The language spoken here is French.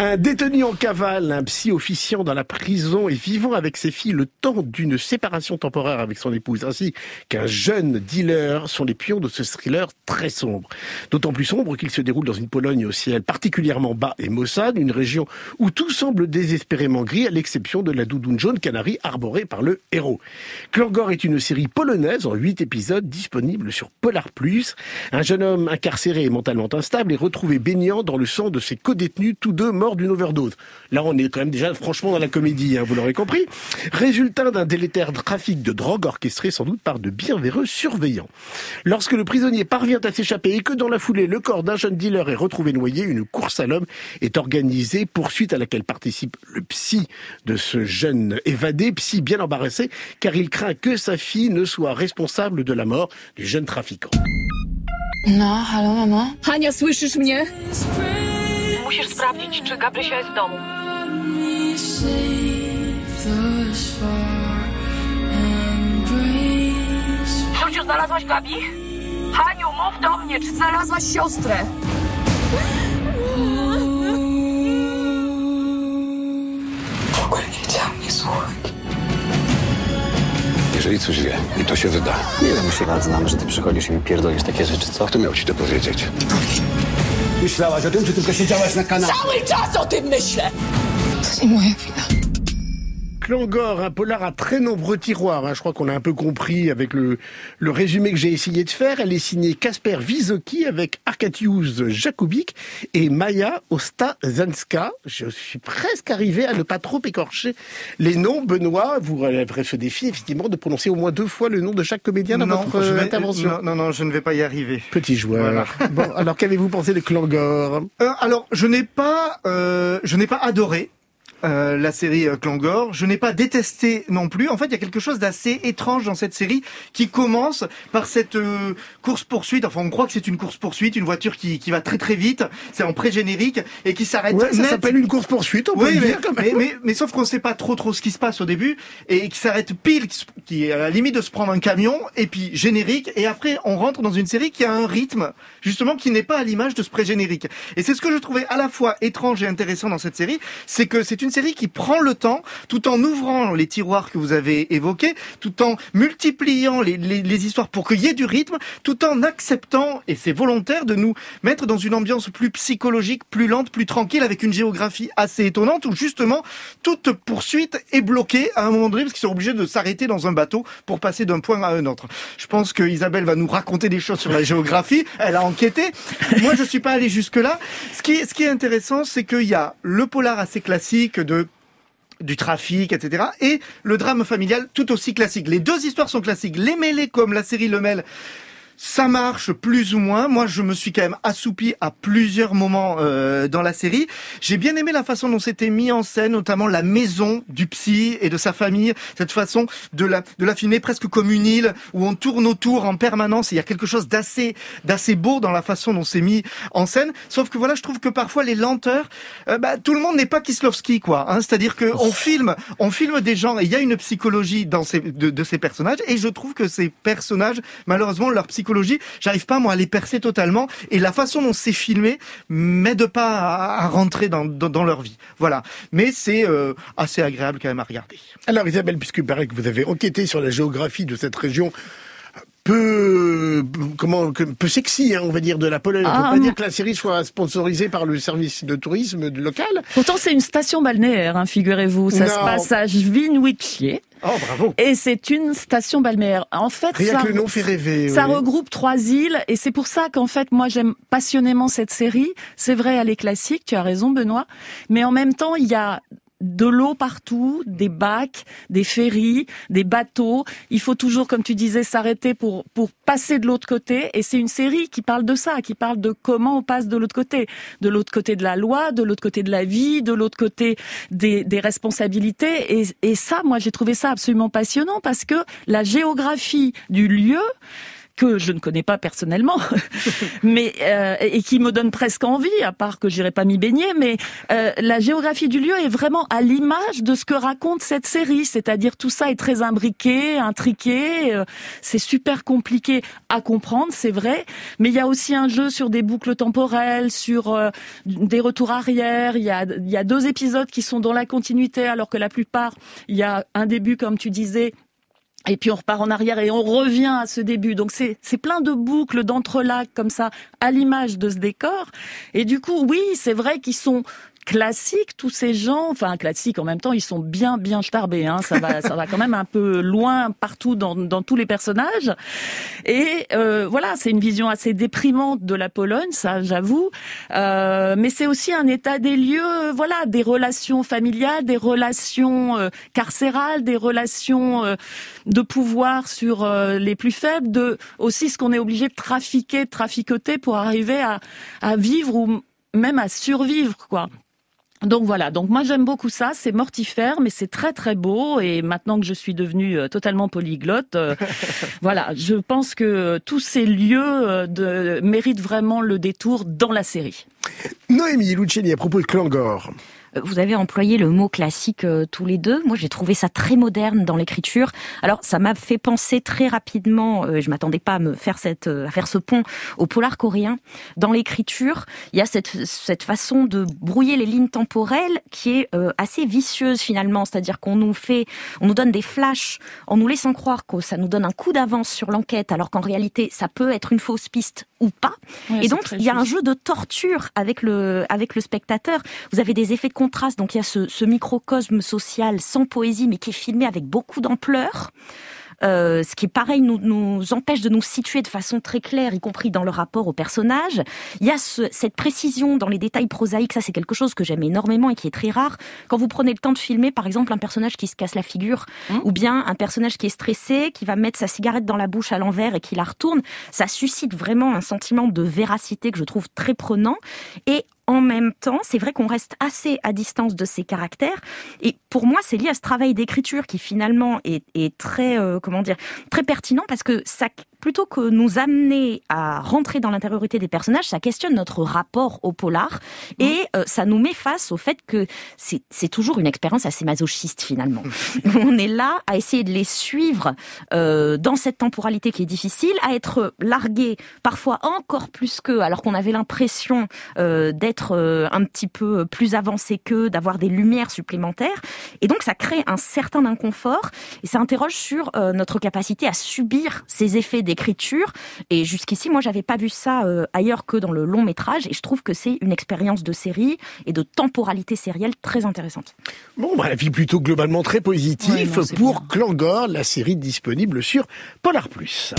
Un détenu en cavale, un psy officiant dans la prison et vivant avec ses filles le temps d'une séparation temporaire avec son épouse, ainsi qu'un jeune dealer sont les pions de ce thriller très sombre. D'autant plus sombre qu'il se déroule dans une Pologne au ciel particulièrement bas et maussade, une région où tout semble désespérément gris à l'exception de la doudoune jaune canari arborée par le héros. Klangor est une série polonaise en huit épisodes disponible sur Polar Plus. Un jeune homme incarcéré et mentalement instable est retrouvé baignant dans le sang de ses co-détenus, tous deux morts d'une overdose. Là, on est quand même déjà franchement dans la comédie, hein, vous l'aurez compris. Résultat d'un délétère trafic de drogue orchestré sans doute par de bienveilleux surveillants. Lorsque le prisonnier parvient à s'échapper et que dans la foulée, le corps d'un jeune dealer est retrouvé noyé, une course à l'homme est organisée, poursuite à laquelle participe le psy de ce jeune évadé, psy bien embarrassé, car il craint que sa fille ne soit responsable de la mort du jeune trafiquant. No, halo mamo? Hania, słyszysz mnie? Musisz sprawdzić, czy Gabrysia jest w domu. Ciociu, znalazłaś Gabi? Haniu, mów do mnie, czy znalazłaś siostrę? W ogóle nie chciałam mnie słuchać. Jeżeli coś wie, i to się wyda, Nie wiem, się lat znam, że ty przychodzisz i mi pierdolisz takie rzeczy, co? kto miał ci to powiedzieć? Myślałaś o tym, czy tylko siedziałaś na kanapie? Cały czas o tym myślę! To nie moja wina. Klangor, un polar à très nombreux tiroirs. hein. Je crois qu'on a un peu compris avec le, le résumé que j'ai essayé de faire. Elle est signée Kasper Wizoki avec Arkadiusz Jakubik et Maya Ostazanska. Je suis presque arrivé à ne pas trop écorcher les noms. Benoît, vous relèverez ce défi, effectivement, de prononcer au moins deux fois le nom de chaque comédien dans votre je euh, vais- intervention. non, non, non, je ne vais pas y arriver. Petit joueur. Bon, alors qu'avez-vous pensé de Klangor Euh, alors, je n'ai pas, euh, je n'ai pas adoré. Euh, la série euh, Klangor, je n'ai pas détesté non plus. En fait, il y a quelque chose d'assez étrange dans cette série qui commence par cette euh, course poursuite. Enfin, on croit que c'est une course poursuite, une voiture qui, qui va très très vite. C'est en pré-générique et qui s'arrête. Ouais, ça s'appelle une course poursuite, on peut Oui, le mais, dire quand même. mais, mais, mais sauf qu'on ne sait pas trop trop ce qui se passe au début et qui s'arrête pile, qui est à la limite de se prendre un camion et puis générique et après on rentre dans une série qui a un rythme justement qui n'est pas à l'image de ce pré-générique. Et c'est ce que je trouvais à la fois étrange et intéressant dans cette série, c'est que c'est une série qui prend le temps tout en ouvrant les tiroirs que vous avez évoqués, tout en multipliant les, histoires pour qu'il y ait du rythme, tout en acceptant, et c'est volontaire, de nous mettre dans une ambiance plus psychologique, plus lente, plus tranquille, avec une géographie assez étonnante, où justement toute poursuite est bloquée à un moment donné, parce qu'ils sont obligés de s'arrêter dans un bateau pour passer d'un point à un autre. Je pense que Isabelle va nous raconter des choses sur la géographie, elle a enquêté. Moi, je suis pas allé jusque-là. Ce qui est intéressant, c'est qu'il y a le polar assez classique du trafic, etc. Et le drame familial tout aussi classique. Les deux histoires sont classiques. Les mêlés comme la série Le Mêle, ça marche plus ou moins. Moi, je me suis quand même assoupi à plusieurs moments euh, dans la série. J'ai bien aimé la façon dont c'était mis en scène, notamment la maison du psy et de sa famille. Cette façon de la de la filmer presque comme une île où on tourne autour en permanence. Et il y a quelque chose d'assez d'assez beau dans la façon dont c'est mis en scène. Sauf que voilà, je trouve que parfois les lenteurs, euh, bah, tout le monde n'est pas Kislovski, quoi. Hein C'est-à-dire que on filme, on filme des gens et il y a une psychologie dans ces de, de ces personnages. Et je trouve que ces personnages, malheureusement, leur psychologie, j'arrive pas moi à les percer totalement. Et la façon dont c'est filmé m'aide pas à, rentrer dans leur vie. Voilà. Mais c'est euh, assez agréable quand même à regarder. Alors Isabelle, puisque paraît que vous avez enquêté sur la géographie de cette région peu comment peu sexy, hein, on va dire, de la Pologne. On Ah, peut pas non. dire que la série soit sponsorisée par le service de tourisme local. Pourtant, c'est une station balnéaire, hein, figurez-vous. Ça se passe à Winwitchier. Oh, bravo. Et c'est une station balnéaire. En fait, Rien ça, que le nom fait rêver. ça oui. regroupe trois îles et c'est pour ça qu'en fait, moi, j'aime passionnément cette série. C'est vrai, elle est classique, tu as raison, Benoît. Mais en même temps, il y a de l'eau partout, des bacs, des ferries, des bateaux. Il faut toujours, comme tu disais, s'arrêter pour pour passer de l'autre côté. Et c'est une série qui parle de ça, qui parle de comment on passe de l'autre côté, de l'autre côté de la loi, de l'autre côté de la vie, de l'autre côté des, des responsabilités. Et, et ça, moi, j'ai trouvé ça absolument passionnant parce que la géographie du lieu que je ne connais pas personnellement, mais euh, et qui me donne presque envie, à part que j'irai pas m'y baigner. Mais euh, la géographie du lieu est vraiment à l'image de ce que raconte cette série, c'est-à-dire tout ça est très imbriqué, intriqué, euh, c'est super compliqué à comprendre, c'est vrai, mais il y a aussi un jeu sur des boucles temporelles, sur euh, des retours arrière. Il y a il y a deux épisodes qui sont dans la continuité, alors que la plupart il y a un début comme tu disais et puis on repart en arrière et on revient à ce début. Donc c'est plein de boucles, d'entrelacs comme ça, à l'image de ce décor. Et du coup, oui, c'est vrai qu'ils sont classiques tous ces gens. Enfin, classiques en même temps, ils sont bien bien starbés. Hein. Ça va ça va quand même un peu loin partout dans dans tous les personnages. Et euh, voilà, c'est une vision assez déprimante de la Pologne, ça j'avoue. Euh, mais c'est aussi un état des lieux, voilà, des relations familiales, des relations euh, carcérales, des relations euh, de pouvoir sur euh, les plus faibles, de aussi ce qu'on est obligé de trafiquer, de traficoter pour arriver à, à vivre ou même à survivre, quoi. Donc voilà, donc moi j'aime beaucoup ça, c'est mortifère mais c'est très très beau et maintenant que je suis devenue euh, totalement polyglotte, euh, voilà, je pense que tous ces lieux euh, de, méritent vraiment le détour dans la série. Noémie Luciani à propos de Clangor. Vous avez employé le mot classique euh, tous les deux. Moi, j'ai trouvé ça très moderne dans l'écriture. Alors, ça m'a fait penser très rapidement. Euh, je m'attendais pas à me faire cette, euh, à faire ce pont au polar coréen. Dans l'écriture, il y a cette cette façon de brouiller les lignes temporelles qui est euh, assez vicieuse finalement. C'est-à-dire qu'on nous fait, on nous donne des flashs en nous laissant croire que ça nous donne un coup d'avance sur l'enquête, alors qu'en réalité, ça peut être une fausse piste ou pas. Et donc, il y a un jeu de torture avec le, avec le spectateur. Vous avez des effets de contraste. Donc, il y a ce, ce microcosme social sans poésie, mais qui est filmé avec beaucoup d'ampleur. Euh, ce qui est pareil nous, nous empêche de nous situer de façon très claire, y compris dans le rapport au personnage. Il y a ce- cette précision dans les détails prosaïques, ça c'est quelque chose que j'aime énormément et qui est très rare. Quand vous prenez le temps de filmer, par exemple, un personnage qui se casse la figure, ou bien un personnage qui est stressé, qui va mettre sa cigarette dans la bouche à l'envers et qui la retourne, ça suscite vraiment un sentiment de véracité que je trouve très prenant. Et en même temps, c'est vrai qu'on reste assez à distance de ces caractères. Et pour moi, c'est lié à ce travail d'écriture qui finalement est, très, euh, comment dire, très pertinent parce que ça, plutôt que nous amener à rentrer dans l'intériorité des personnages, ça questionne notre rapport au polar et euh, ça nous met face au fait que c'est toujours une expérience assez masochiste finalement. On est là à essayer de les suivre euh, dans cette temporalité qui est difficile, à être largué parfois encore plus qu'eux, alors qu'on avait l'impression euh, d'être un petit peu plus avancé qu'eux, d'avoir des lumières supplémentaires. Et donc ça crée un certain inconfort et ça interroge sur notre capacité à subir ces effets d'écriture. Et jusqu'ici, moi, j'avais pas vu ça euh, ailleurs que dans le long métrage et je trouve que c'est une expérience de série et de temporalité sérielle très intéressante. Bon, bah, la vie plutôt globalement très positive Ouais, non, c'est pour. Clangor, la série disponible sur Polar Plus.